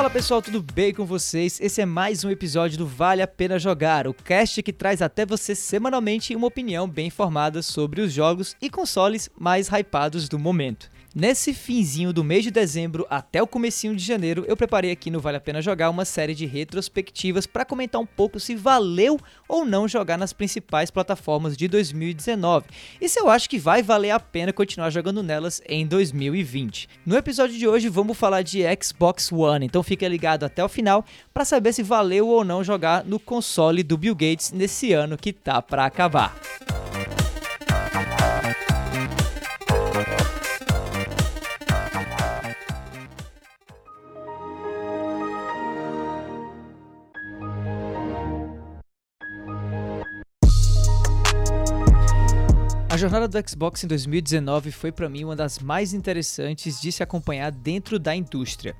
Fala pessoal, tudo bem com vocês? Esse é mais um episódio do Vale a Pena Jogar, o cast que traz até você semanalmente uma opinião bem informada sobre os jogos e consoles mais hypados do momento. Nesse finzinho do mês de dezembro até o comecinho de janeiro, eu preparei aqui no Vale a Pena Jogar uma série de retrospectivas para comentar um pouco se valeu ou não jogar nas principais plataformas de 2019 e se eu acho que vai valer a pena continuar jogando nelas em 2020. No episódio de hoje vamos falar de Xbox One, então fica ligado até o final para saber se valeu ou não jogar no console do Bill Gates nesse ano que tá para acabar. Jornada do Xbox em 2019 foi para mim uma das mais interessantes de se acompanhar dentro da indústria.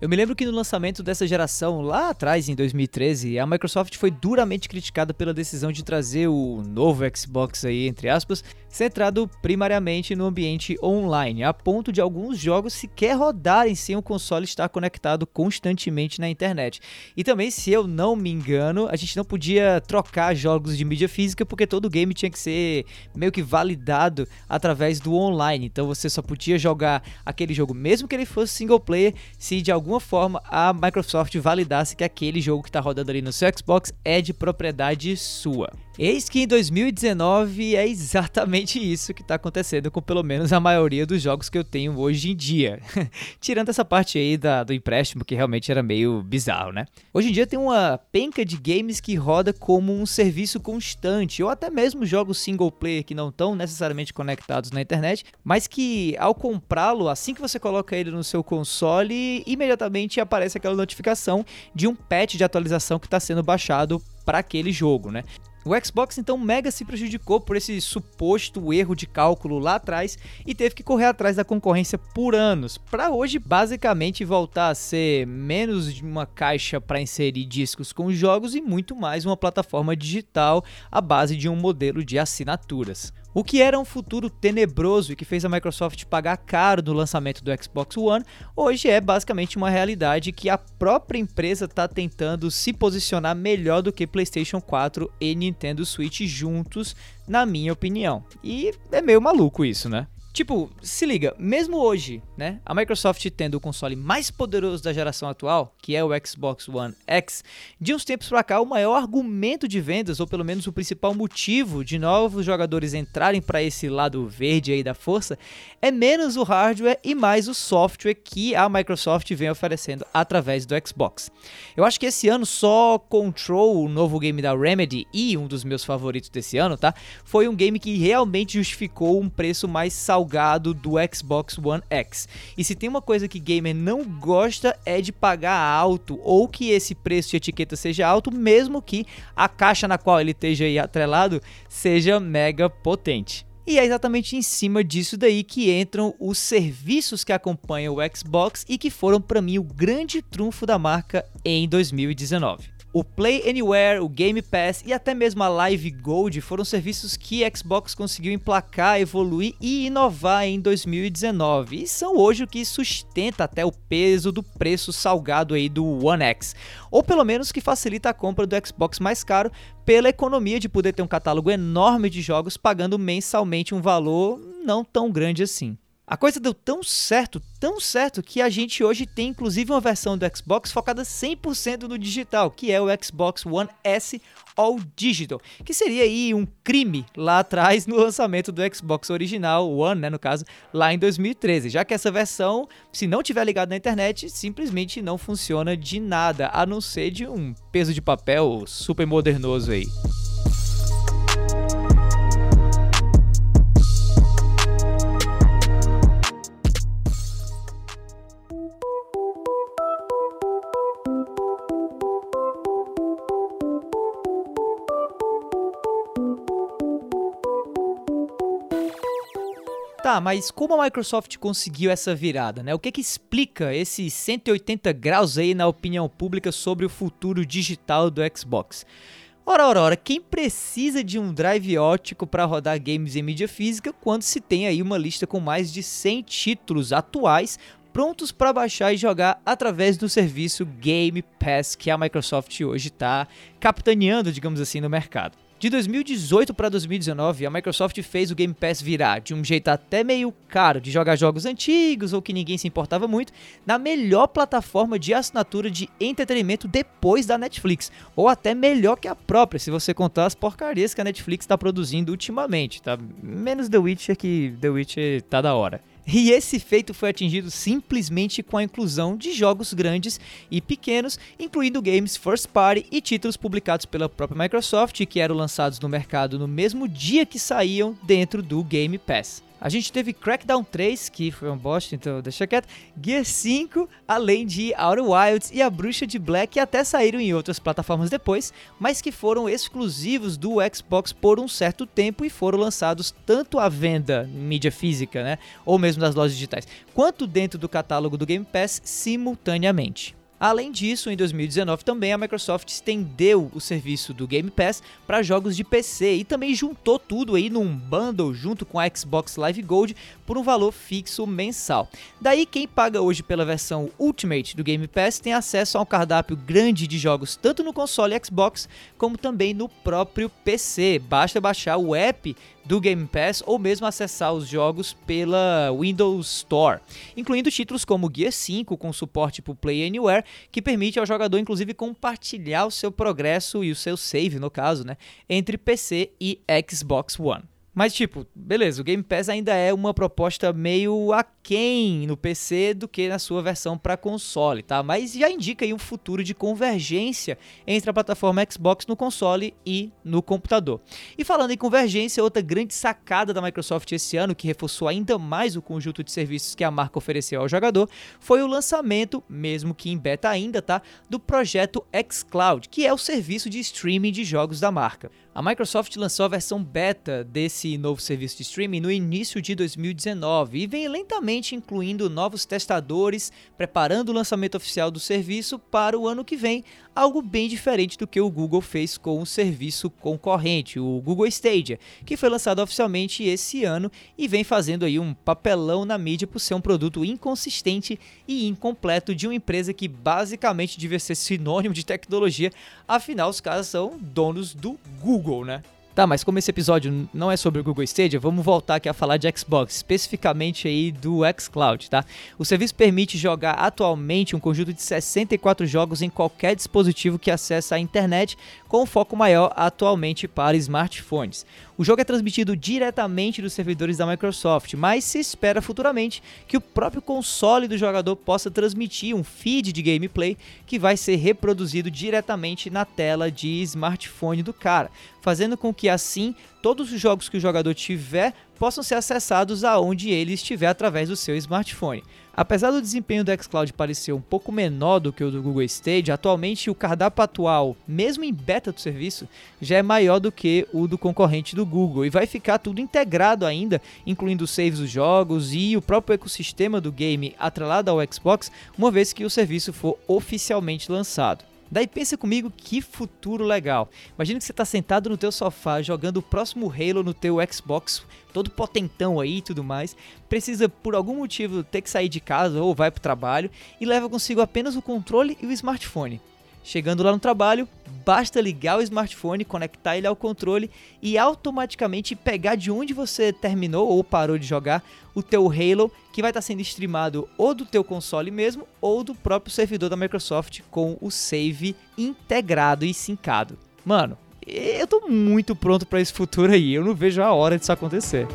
Eu me lembro que no lançamento dessa geração, lá atrás em 2013, a Microsoft foi duramente criticada pela decisão de trazer o novo Xbox aí, entre aspas, centrado primariamente no ambiente online, a ponto de alguns jogos sequer rodarem sem o console estar conectado constantemente na internet. E também, se eu não me engano, a gente não podia trocar jogos de mídia física porque todo game tinha que ser meio que validado através do online. Então você só podia jogar aquele jogo, mesmo que ele fosse single player, se de alguma forma a Microsoft validasse que aquele jogo que está rodando ali no seu Xbox é de propriedade sua. Eis que em 2019 é exatamente isso que está acontecendo com pelo menos a maioria dos jogos que eu tenho hoje em dia. Tirando essa parte aí da, do empréstimo, que realmente era meio bizarro, né? Hoje em dia tem uma penca de games que roda como um serviço constante, ou até mesmo jogos single player que não estão necessariamente conectados na internet, mas que ao comprá-lo, assim que você coloca ele no seu console, imediatamente aparece aquela notificação de um patch de atualização que está sendo baixado para aquele jogo, né? O Xbox então mega se prejudicou por esse suposto erro de cálculo lá atrás e teve que correr atrás da concorrência por anos, para hoje basicamente voltar a ser menos de uma caixa para inserir discos com jogos e muito mais uma plataforma digital à base de um modelo de assinaturas. O que era um futuro tenebroso e que fez a Microsoft pagar caro no lançamento do Xbox One, hoje é basicamente uma realidade que a própria empresa está tentando se posicionar melhor do que PlayStation 4 e Nintendo Switch juntos, na minha opinião. E é meio maluco isso, né? Tipo, se liga, mesmo hoje, né, a Microsoft tendo o console mais poderoso da geração atual, que é o Xbox One X, de uns tempos pra cá o maior argumento de vendas, ou pelo menos o principal motivo de novos jogadores entrarem para esse lado verde aí da força, é menos o hardware e mais o software que a Microsoft vem oferecendo através do Xbox. Eu acho que esse ano só Control, o novo game da Remedy e um dos meus favoritos desse ano, tá? Foi um game que realmente justificou um preço mais salgado salgado do Xbox One X. E se tem uma coisa que gamer não gosta é de pagar alto ou que esse preço de etiqueta seja alto, mesmo que a caixa na qual ele esteja aí atrelado seja mega potente. E é exatamente em cima disso daí que entram os serviços que acompanham o Xbox e que foram para mim o grande trunfo da marca em 2019. O Play Anywhere, o Game Pass e até mesmo a Live Gold foram serviços que Xbox conseguiu emplacar, evoluir e inovar em 2019 e são hoje o que sustenta até o peso do preço salgado aí do One X, ou pelo menos que facilita a compra do Xbox mais caro pela economia de poder ter um catálogo enorme de jogos pagando mensalmente um valor não tão grande assim. A coisa deu tão certo, tão certo, que a gente hoje tem inclusive uma versão do Xbox focada 100% no digital, que é o Xbox One S All Digital, que seria aí um crime lá atrás no lançamento do Xbox original, One, né, no caso, lá em 2013, já que essa versão, se não tiver ligado na internet, simplesmente não funciona de nada, a não ser de um peso de papel super modernoso aí. Tá, mas como a Microsoft conseguiu essa virada, né? O que que explica esse 180 graus aí na opinião pública sobre o futuro digital do Xbox? Ora, ora, ora, quem precisa de um drive ótico para rodar games em mídia física quando se tem aí uma lista com mais de 100 títulos atuais prontos para baixar e jogar através do serviço Game Pass que a Microsoft hoje está capitaneando, digamos assim, no mercado. De 2018 para 2019, a Microsoft fez o Game Pass virar de um jeito até meio caro de jogar jogos antigos ou que ninguém se importava muito, na melhor plataforma de assinatura de entretenimento depois da Netflix, ou até melhor que a própria, se você contar as porcarias que a Netflix está produzindo ultimamente, tá? Menos The Witcher que The Witcher tá da hora. E esse feito foi atingido simplesmente com a inclusão de jogos grandes e pequenos, incluindo games first party e títulos publicados pela própria Microsoft que eram lançados no mercado no mesmo dia que saíam dentro do Game Pass. A gente teve Crackdown 3, que foi um bosta, então deixa quieto. Gear 5, além de Outer Wilds e A Bruxa de Black, que até saíram em outras plataformas depois, mas que foram exclusivos do Xbox por um certo tempo e foram lançados tanto à venda em mídia física, né, ou mesmo nas lojas digitais, quanto dentro do catálogo do Game Pass simultaneamente. Além disso, em 2019 também a Microsoft estendeu o serviço do Game Pass para jogos de PC e também juntou tudo aí num bundle junto com a Xbox Live Gold por um valor fixo mensal. Daí quem paga hoje pela versão Ultimate do Game Pass tem acesso a um cardápio grande de jogos tanto no console Xbox como também no próprio PC. Basta baixar o app do Game Pass ou mesmo acessar os jogos pela Windows Store, incluindo títulos como Gear 5 com suporte para Play Anywhere, que permite ao jogador inclusive compartilhar o seu progresso e o seu save, no caso, né, entre PC e Xbox One. Mas, tipo, beleza, o Game Pass ainda é uma proposta meio aquém no PC do que na sua versão para console, tá? Mas já indica aí um futuro de convergência entre a plataforma Xbox no console e no computador. E falando em convergência, outra grande sacada da Microsoft esse ano, que reforçou ainda mais o conjunto de serviços que a marca ofereceu ao jogador, foi o lançamento, mesmo que em beta ainda, tá? Do projeto xCloud, que é o serviço de streaming de jogos da marca. A Microsoft lançou a versão beta desse novo serviço de streaming no início de 2019 e vem lentamente incluindo novos testadores, preparando o lançamento oficial do serviço para o ano que vem, algo bem diferente do que o Google fez com o serviço concorrente, o Google Stadia, que foi lançado oficialmente esse ano e vem fazendo aí um papelão na mídia por ser um produto inconsistente e incompleto de uma empresa que basicamente devia ser sinônimo de tecnologia, afinal os caras são donos do Google. Google, né? Tá, mas como esse episódio não é sobre o Google Stadia, vamos voltar aqui a falar de Xbox, especificamente aí do xCloud, tá? O serviço permite jogar atualmente um conjunto de 64 jogos em qualquer dispositivo que acessa a internet, com foco maior atualmente para smartphones. O jogo é transmitido diretamente dos servidores da Microsoft, mas se espera futuramente que o próprio console do jogador possa transmitir um feed de gameplay que vai ser reproduzido diretamente na tela de smartphone do cara, fazendo com que assim todos os jogos que o jogador tiver possam ser acessados aonde ele estiver através do seu smartphone. Apesar do desempenho do xCloud parecer um pouco menor do que o do Google Stadia, atualmente o cardápio atual, mesmo em beta do serviço, já é maior do que o do concorrente do Google e vai ficar tudo integrado ainda, incluindo saves dos jogos e o próprio ecossistema do game atrelado ao Xbox, uma vez que o serviço for oficialmente lançado. Daí pensa comigo que futuro legal. Imagina que você está sentado no teu sofá jogando o próximo Halo no teu Xbox, todo potentão aí e tudo mais. Precisa por algum motivo ter que sair de casa ou vai para o trabalho e leva consigo apenas o controle e o smartphone. Chegando lá no trabalho, basta ligar o smartphone, conectar ele ao controle e automaticamente pegar de onde você terminou ou parou de jogar o teu Halo, que vai estar sendo streamado ou do teu console mesmo ou do próprio servidor da Microsoft com o save integrado e sincado. Mano, eu tô muito pronto para esse futuro aí, eu não vejo a hora disso acontecer.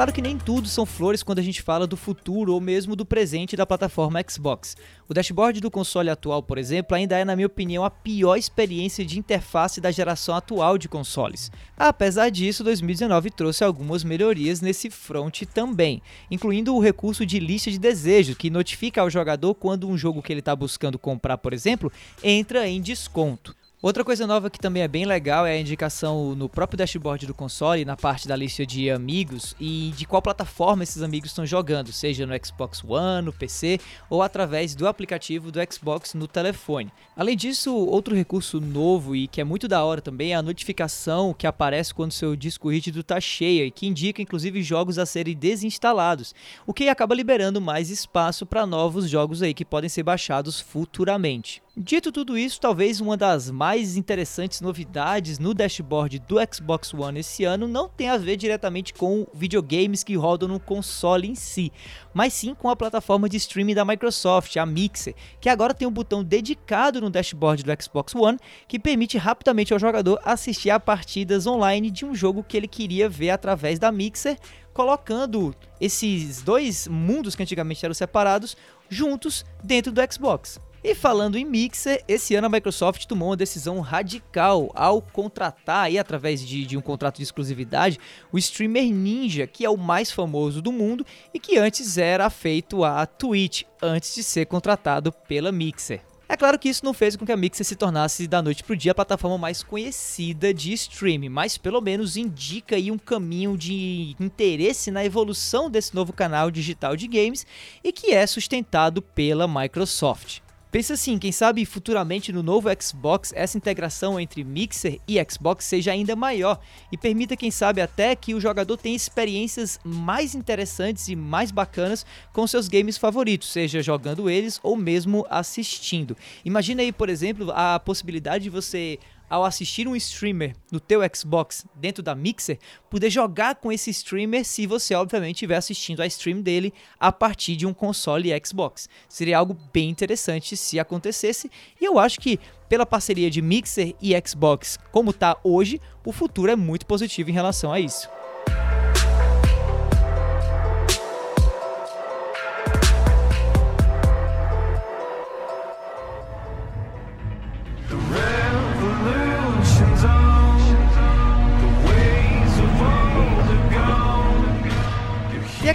Claro que nem tudo são flores quando a gente fala do futuro ou mesmo do presente da plataforma Xbox. O dashboard do console atual, por exemplo, ainda é, na minha opinião, a pior experiência de interface da geração atual de consoles. Apesar disso, 2019 trouxe algumas melhorias nesse front também, incluindo o recurso de lista de desejos, que notifica ao jogador quando um jogo que ele está buscando comprar, por exemplo, entra em desconto. Outra coisa nova que também é bem legal é a indicação no próprio dashboard do console, na parte da lista de amigos e de qual plataforma esses amigos estão jogando, seja no Xbox One, no PC ou através do aplicativo do Xbox no telefone. Além disso, outro recurso novo e que é muito da hora também é a notificação que aparece quando seu disco rígido está cheio e que indica inclusive jogos a serem desinstalados, o que acaba liberando mais espaço para novos jogos aí que podem ser baixados futuramente. Dito tudo isso, talvez uma das mais interessantes novidades no dashboard do Xbox One esse ano não tenha a ver diretamente com videogames que rodam no console em si, mas sim com a plataforma de streaming da Microsoft, a Mixer, que agora tem um botão dedicado no dashboard do Xbox One que permite rapidamente ao jogador assistir a partidas online de um jogo que ele queria ver através da Mixer, colocando esses dois mundos que antigamente eram separados juntos dentro do Xbox. E falando em Mixer, esse ano a Microsoft tomou uma decisão radical ao contratar, aí, através de, de um contrato de exclusividade, o streamer Ninja, que é o mais famoso do mundo e que antes era feito a Twitch, antes de ser contratado pela Mixer. É claro que isso não fez com que a Mixer se tornasse da noite pro dia a plataforma mais conhecida de streaming, mas pelo menos indica aí um caminho de interesse na evolução desse novo canal digital de games e que é sustentado pela Microsoft. Pensa assim, quem sabe futuramente no novo Xbox essa integração entre Mixer e Xbox seja ainda maior e permita, quem sabe, até que o jogador tenha experiências mais interessantes e mais bacanas com seus games favoritos, seja jogando eles ou mesmo assistindo. Imagina aí, por exemplo, a possibilidade de você ao assistir um streamer no teu Xbox dentro da Mixer, poder jogar com esse streamer se você obviamente estiver assistindo a stream dele a partir de um console Xbox. Seria algo bem interessante se acontecesse, e eu acho que pela parceria de Mixer e Xbox como está hoje, o futuro é muito positivo em relação a isso.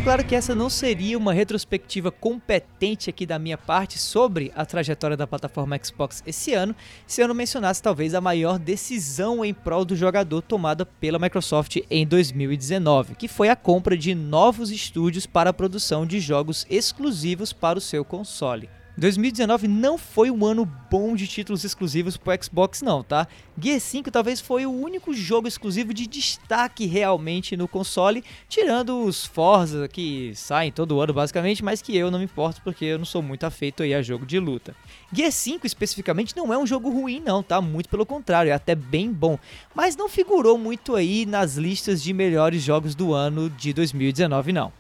Claro que essa não seria uma retrospectiva competente aqui da minha parte sobre a trajetória da plataforma Xbox esse ano, se eu não mencionasse talvez a maior decisão em prol do jogador tomada pela Microsoft em 2019, que foi a compra de novos estúdios para a produção de jogos exclusivos para o seu console. 2019 não foi um ano bom de títulos exclusivos pro Xbox não, tá? Gear 5 talvez foi o único jogo exclusivo de destaque realmente no console, tirando os Forza que saem todo ano basicamente, mas que eu não me importo porque eu não sou muito afeito aí a jogo de luta. Gear 5 especificamente não é um jogo ruim não, tá? Muito pelo contrário, é até bem bom, mas não figurou muito aí nas listas de melhores jogos do ano de 2019 não.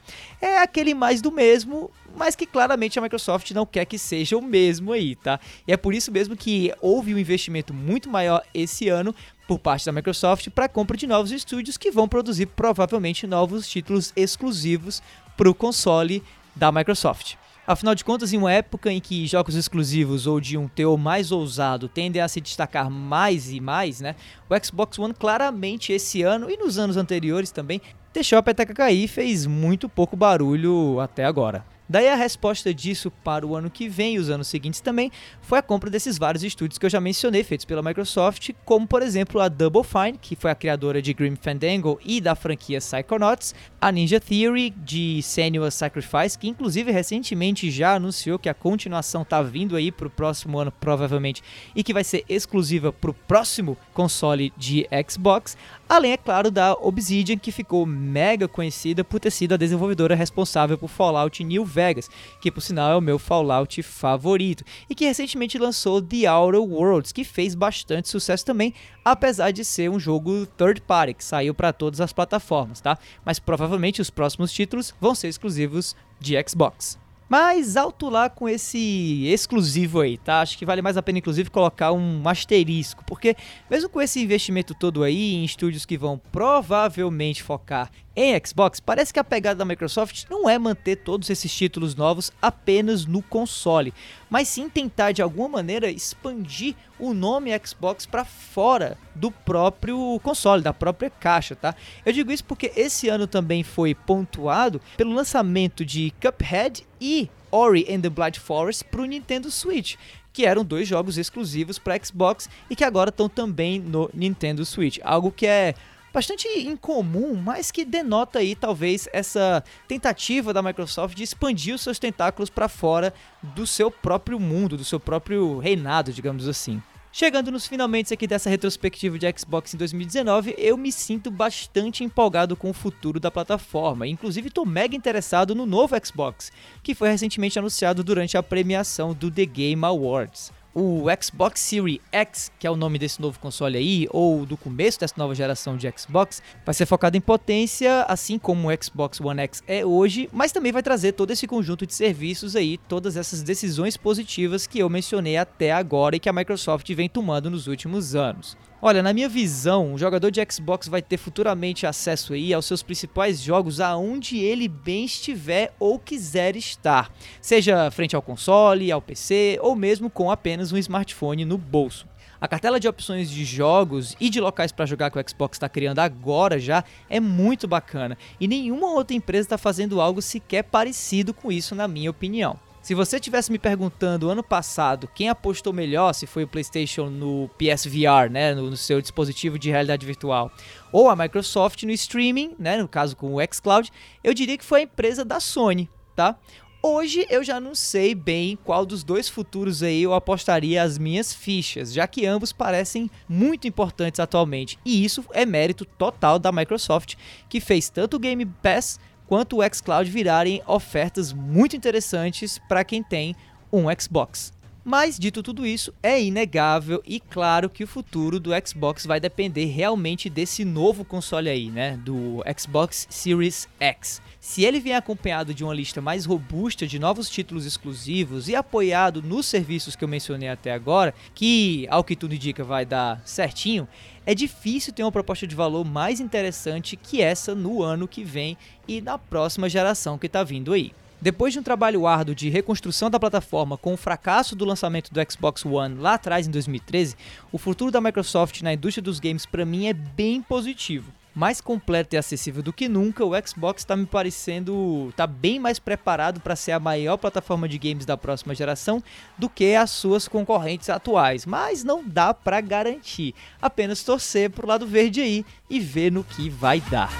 É aquele mais do mesmo, mas que claramente a Microsoft não quer que seja o mesmo aí, tá? E é por isso mesmo que houve um investimento muito maior esse ano por parte da Microsoft para a compra de novos estúdios que vão produzir provavelmente novos títulos exclusivos para o console da Microsoft. Afinal de contas, em uma época em que jogos exclusivos ou de um teor mais ousado tendem a se destacar mais e mais, né? O Xbox One claramente esse ano e nos anos anteriores também deixou a peteca cair e fez muito pouco barulho até agora. Daí a resposta disso para o ano que vem e os anos seguintes também foi a compra desses vários estúdios que eu já mencionei, feitos pela Microsoft, como por exemplo a Double Fine, que foi a criadora de Grim Fandango e da franquia Psychonauts, a Ninja Theory de Senua's Sacrifice, que inclusive recentemente já anunciou que a continuação tá vindo aí pro próximo ano provavelmente e que vai ser exclusiva pro próximo console de Xbox, além é claro da Obsidian, que ficou mega conhecida por ter sido a desenvolvedora responsável por Fallout New Vegas, que por sinal é o meu Fallout favorito, e que recentemente lançou The Outer Worlds, que fez bastante sucesso também, apesar de ser um jogo third party, que saiu para todas as plataformas, tá? Mas provavelmente os próximos títulos vão ser exclusivos de Xbox. Mas alto lá com esse exclusivo aí, tá? Acho que vale mais a pena, inclusive, colocar um asterisco, porque mesmo com esse investimento todo aí em estúdios que vão provavelmente focar em Xbox, parece que a pegada da Microsoft não é manter todos esses títulos novos apenas no console, mas sim tentar de alguma maneira expandir o nome Xbox para fora do próprio console, da própria caixa, tá? Eu digo isso porque esse ano também foi pontuado pelo lançamento de Cuphead e Ori and the Blind Forest para o Nintendo Switch, que eram dois jogos exclusivos para Xbox e que agora estão também no Nintendo Switch. Algo que é bastante incomum, mas que denota aí talvez essa tentativa da Microsoft de expandir os seus tentáculos para fora do seu próprio mundo, do seu próprio reinado, digamos assim. Chegando nos finalmente aqui dessa retrospectiva de Xbox em 2019, eu me sinto bastante empolgado com o futuro da plataforma. Inclusive, estou mega interessado no novo Xbox, que foi recentemente anunciado durante a premiação do The Game Awards o Xbox Series X, que é o nome desse novo console aí, ou do começo dessa nova geração de Xbox, vai ser focado em potência, assim como o Xbox One X é hoje, mas também vai trazer todo esse conjunto de serviços aí, todas essas decisões positivas que eu mencionei até agora e que a Microsoft vem tomando nos últimos anos. Olha, na minha visão, o jogador de Xbox vai ter futuramente acesso aí aos seus principais jogos aonde ele bem estiver ou quiser estar, seja frente ao console, ao PC ou mesmo com apenas um smartphone no bolso. A cartela de opções de jogos e de locais para jogar que o Xbox está criando agora já é muito bacana e nenhuma outra empresa está fazendo algo sequer parecido com isso, na minha opinião. Se você tivesse me perguntando ano passado quem apostou melhor, se foi o PlayStation no PSVR, né, no, no seu dispositivo de realidade virtual, ou a Microsoft no streaming, né, no caso com o xCloud, eu diria que foi a empresa da Sony, tá? Hoje eu já não sei bem qual dos dois futuros aí eu apostaria as minhas fichas, já que ambos parecem muito importantes atualmente. E isso é mérito total da Microsoft, que fez tanto o Game Pass quanto o xCloud virarem ofertas muito interessantes para quem tem um Xbox. Mas, dito tudo isso, é inegável e claro que o futuro do Xbox vai depender realmente desse novo console aí, né? Do Xbox Series X. Se ele vier acompanhado de uma lista mais robusta de novos títulos exclusivos e apoiado nos serviços que eu mencionei até agora, que ao que tudo indica vai dar certinho, é difícil ter uma proposta de valor mais interessante que essa no ano que vem e na próxima geração que está vindo aí. Depois de um trabalho árduo de reconstrução da plataforma com o fracasso do lançamento do Xbox One lá atrás em 2013, o futuro da Microsoft na indústria dos games para mim é bem positivo mais completo e acessível do que nunca, o Xbox está me parecendo tá bem mais preparado para ser a maior plataforma de games da próxima geração do que as suas concorrentes atuais, mas não dá para garantir. Apenas torcer pro lado verde aí e ver no que vai dar.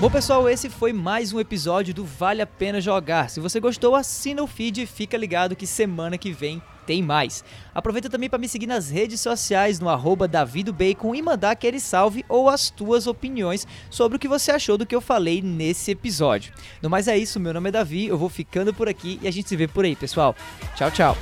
Bom pessoal, esse foi mais um episódio do Vale a Pena Jogar. Se você gostou, assina o feed e fica ligado que semana que vem tem mais. Aproveita também para me seguir nas redes sociais no arroba davidobacon e mandar aquele salve ou as tuas opiniões sobre o que você achou do que eu falei nesse episódio. No mais é isso, meu nome é Davi, eu vou ficando por aqui e a gente se vê por aí, pessoal. Tchau, tchau.